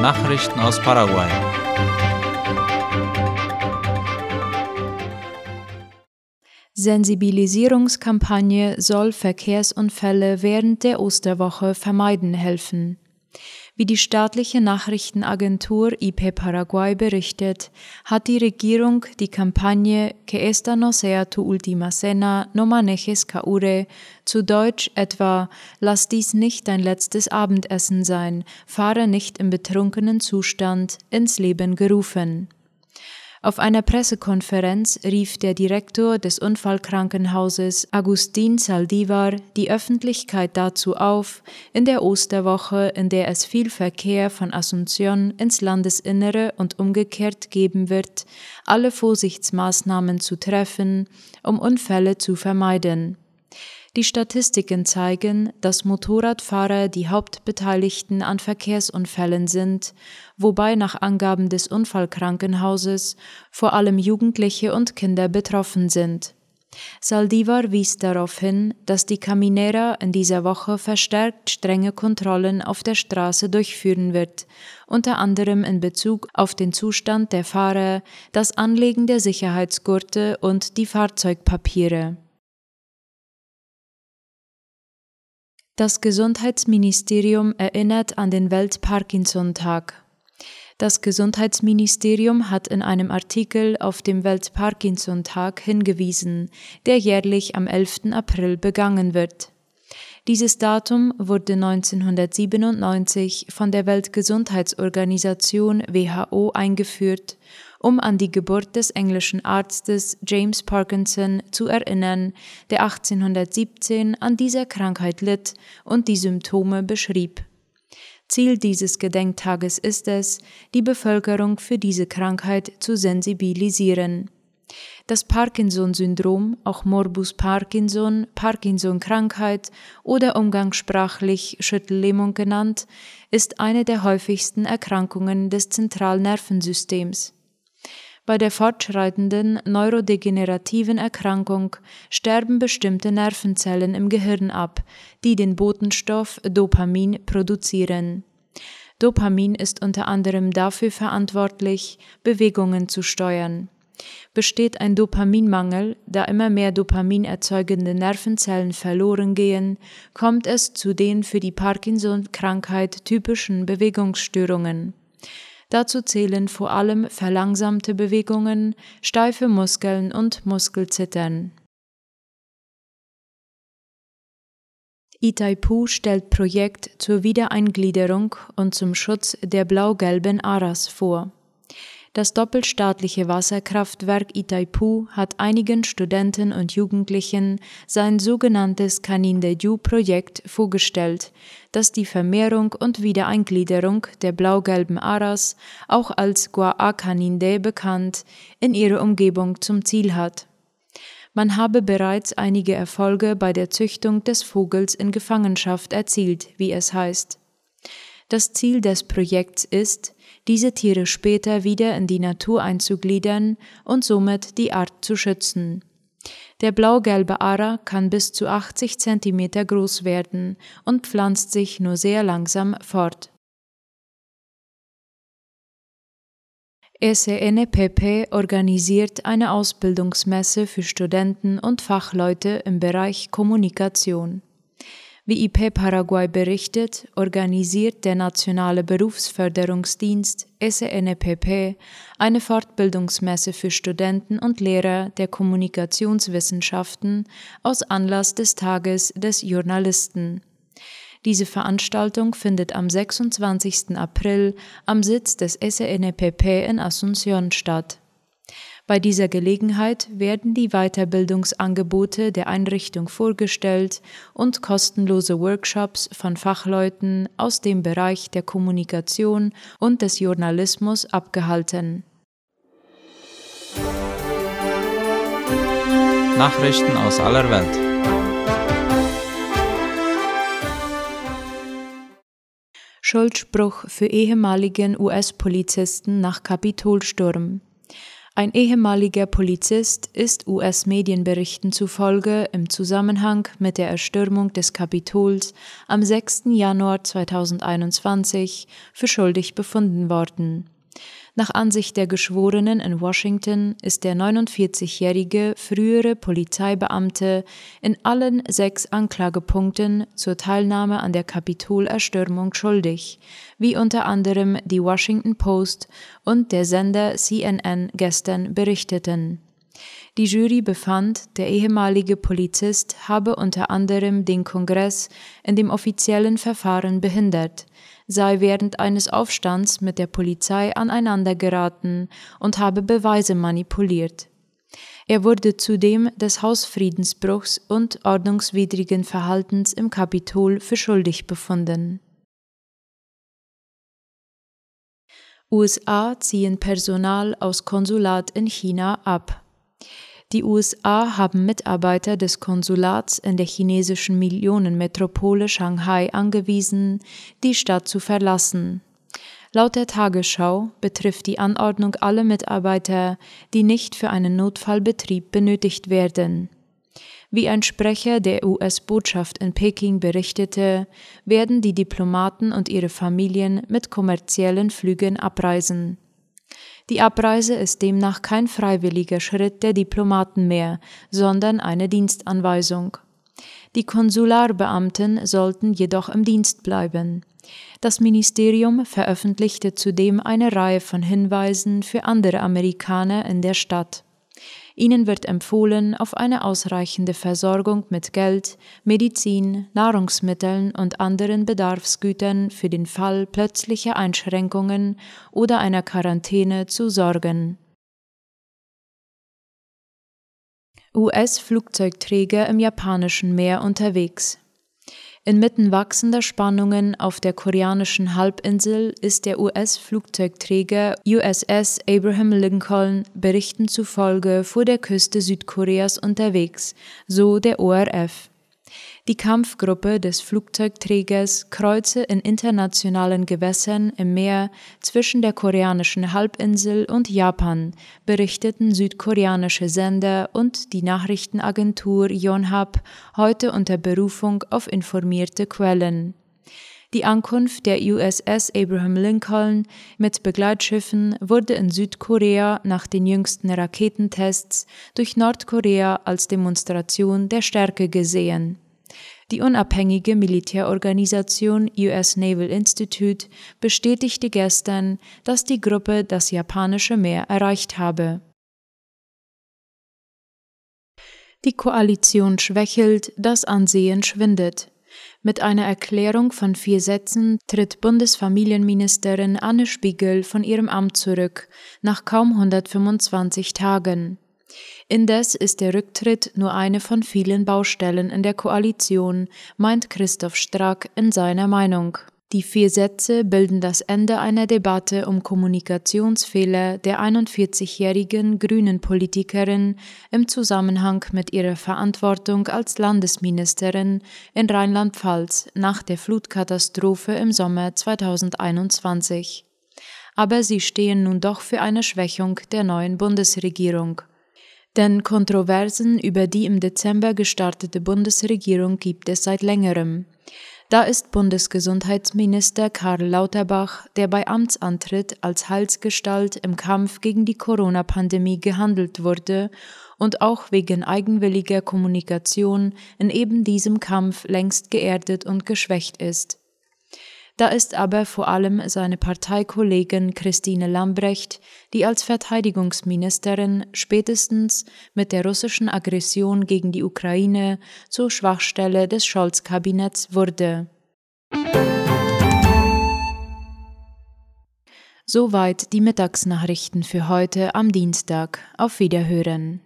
Nachrichten aus Paraguay. Sensibilisierungskampagne soll Verkehrsunfälle während der Osterwoche vermeiden helfen. Wie die staatliche Nachrichtenagentur IP Paraguay berichtet, hat die Regierung die Kampagne Que esta no sea tu última cena, no manejes caure, zu Deutsch etwa Lass dies nicht dein letztes Abendessen sein, fahre nicht im betrunkenen Zustand, ins Leben gerufen. Auf einer Pressekonferenz rief der Direktor des Unfallkrankenhauses Agustin Saldivar die Öffentlichkeit dazu auf, in der Osterwoche, in der es viel Verkehr von Asunción ins Landesinnere und umgekehrt geben wird, alle Vorsichtsmaßnahmen zu treffen, um Unfälle zu vermeiden. Die Statistiken zeigen, dass Motorradfahrer die Hauptbeteiligten an Verkehrsunfällen sind, wobei nach Angaben des Unfallkrankenhauses vor allem Jugendliche und Kinder betroffen sind. Saldivar wies darauf hin, dass die Caminera in dieser Woche verstärkt strenge Kontrollen auf der Straße durchführen wird, unter anderem in Bezug auf den Zustand der Fahrer, das Anlegen der Sicherheitsgurte und die Fahrzeugpapiere. Das Gesundheitsministerium erinnert an den Welt-Parkinson-Tag. Das Gesundheitsministerium hat in einem Artikel auf dem Welt-Parkinson-Tag hingewiesen, der jährlich am 11. April begangen wird. Dieses Datum wurde 1997 von der Weltgesundheitsorganisation WHO eingeführt um an die Geburt des englischen Arztes James Parkinson zu erinnern, der 1817 an dieser Krankheit litt und die Symptome beschrieb. Ziel dieses Gedenktages ist es, die Bevölkerung für diese Krankheit zu sensibilisieren. Das Parkinson-Syndrom, auch Morbus Parkinson, Parkinson-Krankheit oder umgangssprachlich Schüttellähmung genannt, ist eine der häufigsten Erkrankungen des Zentralnervensystems. Bei der fortschreitenden neurodegenerativen Erkrankung sterben bestimmte Nervenzellen im Gehirn ab, die den Botenstoff Dopamin produzieren. Dopamin ist unter anderem dafür verantwortlich, Bewegungen zu steuern. Besteht ein Dopaminmangel, da immer mehr Dopamin erzeugende Nervenzellen verloren gehen, kommt es zu den für die Parkinson-Krankheit typischen Bewegungsstörungen. Dazu zählen vor allem verlangsamte Bewegungen, steife Muskeln und Muskelzittern. Itaipu stellt Projekt zur Wiedereingliederung und zum Schutz der blau-gelben Aras vor. Das doppelstaatliche Wasserkraftwerk Itaipu hat einigen Studenten und Jugendlichen sein sogenanntes Canindeju-Projekt vorgestellt, das die Vermehrung und Wiedereingliederung der blau-gelben Aras, auch als Guaacaninde bekannt, in ihre Umgebung zum Ziel hat. Man habe bereits einige Erfolge bei der Züchtung des Vogels in Gefangenschaft erzielt, wie es heißt. Das Ziel des Projekts ist, diese Tiere später wieder in die Natur einzugliedern und somit die Art zu schützen. Der blau-gelbe Ara kann bis zu 80 cm groß werden und pflanzt sich nur sehr langsam fort. SNPP organisiert eine Ausbildungsmesse für Studenten und Fachleute im Bereich Kommunikation. Wie IP Paraguay berichtet, organisiert der Nationale Berufsförderungsdienst SNPP eine Fortbildungsmesse für Studenten und Lehrer der Kommunikationswissenschaften aus Anlass des Tages des Journalisten. Diese Veranstaltung findet am 26. April am Sitz des SNPP in Asunción statt. Bei dieser Gelegenheit werden die Weiterbildungsangebote der Einrichtung vorgestellt und kostenlose Workshops von Fachleuten aus dem Bereich der Kommunikation und des Journalismus abgehalten. Nachrichten aus aller Welt. Schuldspruch für ehemaligen US-Polizisten nach Kapitolsturm. Ein ehemaliger Polizist ist US-Medienberichten zufolge im Zusammenhang mit der Erstürmung des Kapitols am 6. Januar 2021 für schuldig befunden worden. Nach Ansicht der Geschworenen in Washington ist der 49-jährige frühere Polizeibeamte in allen sechs Anklagepunkten zur Teilnahme an der Kapitolerstürmung schuldig, wie unter anderem die Washington Post und der Sender CNN gestern berichteten. Die Jury befand, der ehemalige Polizist habe unter anderem den Kongress in dem offiziellen Verfahren behindert, sei während eines Aufstands mit der Polizei aneinandergeraten und habe Beweise manipuliert. Er wurde zudem des Hausfriedensbruchs und ordnungswidrigen Verhaltens im Kapitol für schuldig befunden. USA ziehen Personal aus Konsulat in China ab. Die USA haben Mitarbeiter des Konsulats in der chinesischen Millionenmetropole Shanghai angewiesen, die Stadt zu verlassen. Laut der Tagesschau betrifft die Anordnung alle Mitarbeiter, die nicht für einen Notfallbetrieb benötigt werden. Wie ein Sprecher der US-Botschaft in Peking berichtete, werden die Diplomaten und ihre Familien mit kommerziellen Flügen abreisen. Die Abreise ist demnach kein freiwilliger Schritt der Diplomaten mehr, sondern eine Dienstanweisung. Die Konsularbeamten sollten jedoch im Dienst bleiben. Das Ministerium veröffentlichte zudem eine Reihe von Hinweisen für andere Amerikaner in der Stadt. Ihnen wird empfohlen, auf eine ausreichende Versorgung mit Geld, Medizin, Nahrungsmitteln und anderen Bedarfsgütern für den Fall plötzlicher Einschränkungen oder einer Quarantäne zu sorgen. US-Flugzeugträger im japanischen Meer unterwegs. Inmitten wachsender Spannungen auf der koreanischen Halbinsel ist der US-Flugzeugträger USS Abraham Lincoln Berichten zufolge vor der Küste Südkoreas unterwegs, so der ORF. Die Kampfgruppe des Flugzeugträgers kreuze in internationalen Gewässern im Meer zwischen der koreanischen Halbinsel und Japan, berichteten südkoreanische Sender und die Nachrichtenagentur Yonhap heute unter Berufung auf informierte Quellen. Die Ankunft der USS Abraham Lincoln mit Begleitschiffen wurde in Südkorea nach den jüngsten Raketentests durch Nordkorea als Demonstration der Stärke gesehen. Die unabhängige Militärorganisation US Naval Institute bestätigte gestern, dass die Gruppe das japanische Meer erreicht habe. Die Koalition schwächelt, das Ansehen schwindet. Mit einer Erklärung von vier Sätzen tritt Bundesfamilienministerin Anne Spiegel von ihrem Amt zurück, nach kaum 125 Tagen. Indes ist der Rücktritt nur eine von vielen Baustellen in der Koalition, meint Christoph Strack in seiner Meinung. Die vier Sätze bilden das Ende einer Debatte um Kommunikationsfehler der 41-jährigen grünen Politikerin im Zusammenhang mit ihrer Verantwortung als Landesministerin in Rheinland-Pfalz nach der Flutkatastrophe im Sommer 2021. Aber sie stehen nun doch für eine Schwächung der neuen Bundesregierung. Denn Kontroversen über die im Dezember gestartete Bundesregierung gibt es seit längerem. Da ist Bundesgesundheitsminister Karl Lauterbach, der bei Amtsantritt als Heilsgestalt im Kampf gegen die Corona-Pandemie gehandelt wurde und auch wegen eigenwilliger Kommunikation in eben diesem Kampf längst geerdet und geschwächt ist. Da ist aber vor allem seine Parteikollegin Christine Lambrecht, die als Verteidigungsministerin spätestens mit der russischen Aggression gegen die Ukraine zur Schwachstelle des Scholz-Kabinetts wurde. Soweit die Mittagsnachrichten für heute am Dienstag. Auf Wiederhören.